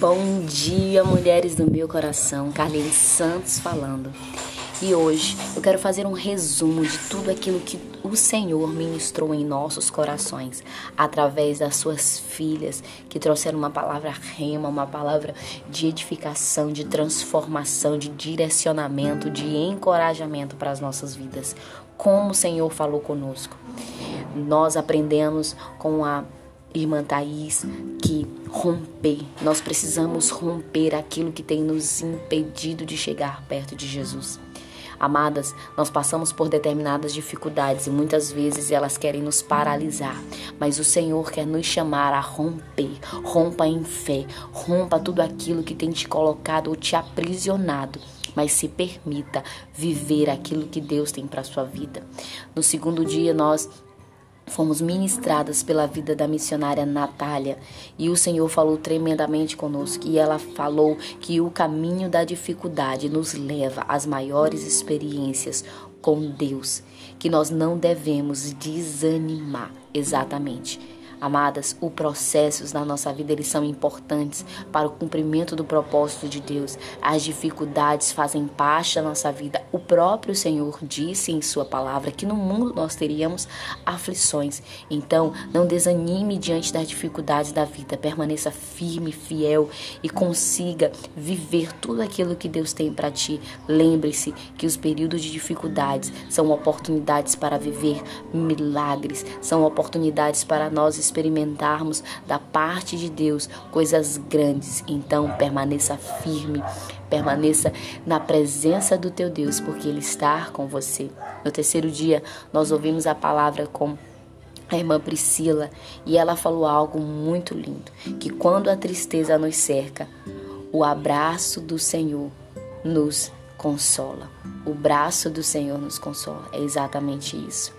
Bom dia, mulheres do meu coração. Carlinhos Santos falando. E hoje eu quero fazer um resumo de tudo aquilo que o Senhor ministrou em nossos corações através das suas filhas que trouxeram uma palavra rema, uma palavra de edificação, de transformação, de direcionamento, de encorajamento para as nossas vidas. Como o Senhor falou conosco. Nós aprendemos com a irmã Thaís, que romper, nós precisamos romper aquilo que tem nos impedido de chegar perto de Jesus. Amadas, nós passamos por determinadas dificuldades e muitas vezes elas querem nos paralisar, mas o Senhor quer nos chamar a romper. Rompa em fé, rompa tudo aquilo que tem te colocado ou te aprisionado mas se permita viver aquilo que Deus tem para sua vida. No segundo dia nós Fomos ministradas pela vida da missionária Natália e o Senhor falou tremendamente conosco. E ela falou que o caminho da dificuldade nos leva às maiores experiências com Deus, que nós não devemos desanimar. Exatamente. Amadas, os processos na nossa vida eles são importantes para o cumprimento do propósito de Deus. As dificuldades fazem parte da nossa vida. O próprio Senhor disse em sua palavra que no mundo nós teríamos aflições. Então, não desanime diante das dificuldades da vida. Permaneça firme, fiel e consiga viver tudo aquilo que Deus tem para ti. Lembre-se que os períodos de dificuldades são oportunidades para viver milagres, são oportunidades para nós experimentarmos da parte de Deus coisas grandes. Então, permaneça firme, permaneça na presença do teu Deus, porque Ele está com você. No terceiro dia, nós ouvimos a palavra com a irmã Priscila e ela falou algo muito lindo: que quando a tristeza nos cerca, o abraço do Senhor nos consola. O braço do Senhor nos consola. É exatamente isso.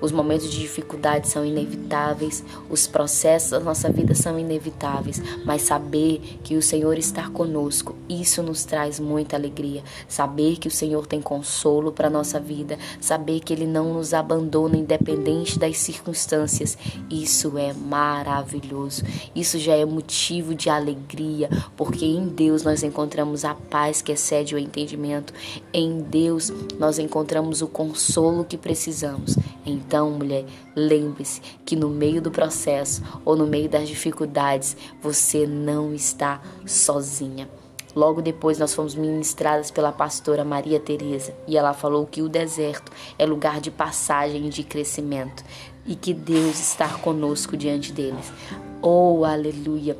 Os momentos de dificuldade são inevitáveis, os processos da nossa vida são inevitáveis, mas saber que o Senhor está conosco, isso nos traz muita alegria. Saber que o Senhor tem consolo para a nossa vida, saber que Ele não nos abandona independente das circunstâncias, isso é maravilhoso. Isso já é motivo de alegria, porque em Deus nós encontramos a paz que excede o entendimento, em Deus nós encontramos o consolo que precisamos. Então, mulher, lembre-se que no meio do processo ou no meio das dificuldades, você não está sozinha. Logo depois nós fomos ministradas pela pastora Maria Teresa e ela falou que o deserto é lugar de passagem e de crescimento e que Deus está conosco diante deles. Oh, aleluia!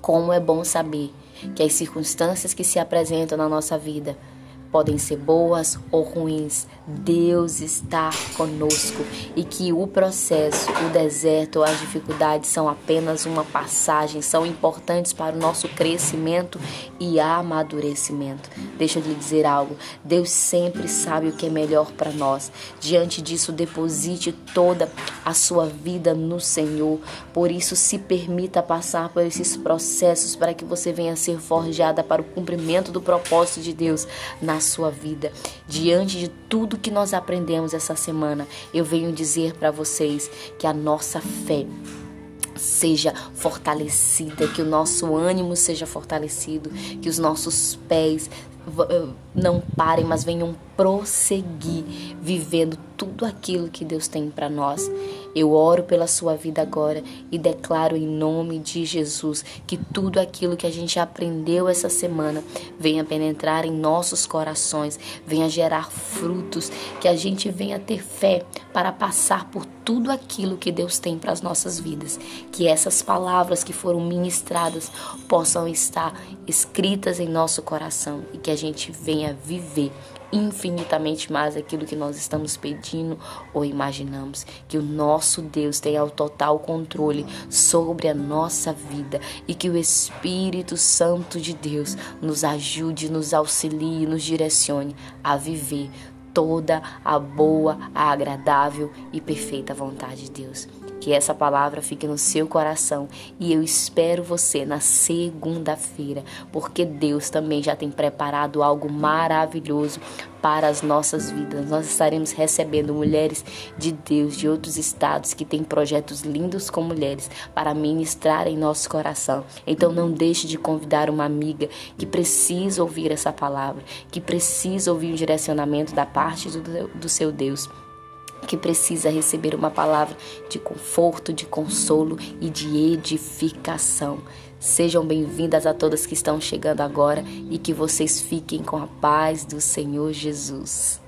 Como é bom saber que as circunstâncias que se apresentam na nossa vida podem ser boas ou ruins, Deus está conosco e que o processo, o deserto, as dificuldades são apenas uma passagem, são importantes para o nosso crescimento e amadurecimento. Deixa eu lhe dizer algo: Deus sempre sabe o que é melhor para nós. Diante disso, deposite toda a sua vida no Senhor. Por isso, se permita passar por esses processos para que você venha a ser forjada para o cumprimento do propósito de Deus na sua vida. Diante de tudo que nós aprendemos essa semana, eu venho dizer para vocês que a nossa fé seja fortalecida, que o nosso ânimo seja fortalecido, que os nossos pés eh, não parem, mas venham prosseguir vivendo tudo aquilo que Deus tem para nós. Eu oro pela sua vida agora e declaro em nome de Jesus que tudo aquilo que a gente aprendeu essa semana venha penetrar em nossos corações, venha gerar frutos, que a gente venha ter fé para passar por tudo aquilo que Deus tem para as nossas vidas. Que essas palavras que foram ministradas possam estar escritas em nosso coração e que a gente venha viver infinitamente mais aquilo que nós estamos pedindo ou imaginamos. Que o nosso Deus tenha o total controle sobre a nossa vida e que o Espírito Santo de Deus nos ajude, nos auxilie, nos direcione a viver toda a boa, a agradável e perfeita vontade de Deus. Que essa palavra fique no seu coração e eu espero você na segunda-feira, porque Deus também já tem preparado algo maravilhoso para as nossas vidas. Nós estaremos recebendo mulheres de Deus de outros estados que têm projetos lindos com mulheres para ministrar em nosso coração. Então não deixe de convidar uma amiga que precisa ouvir essa palavra, que precisa ouvir um direcionamento da parte do, do seu Deus que precisa receber uma palavra de conforto, de consolo e de edificação. Sejam bem-vindas a todas que estão chegando agora e que vocês fiquem com a paz do Senhor Jesus.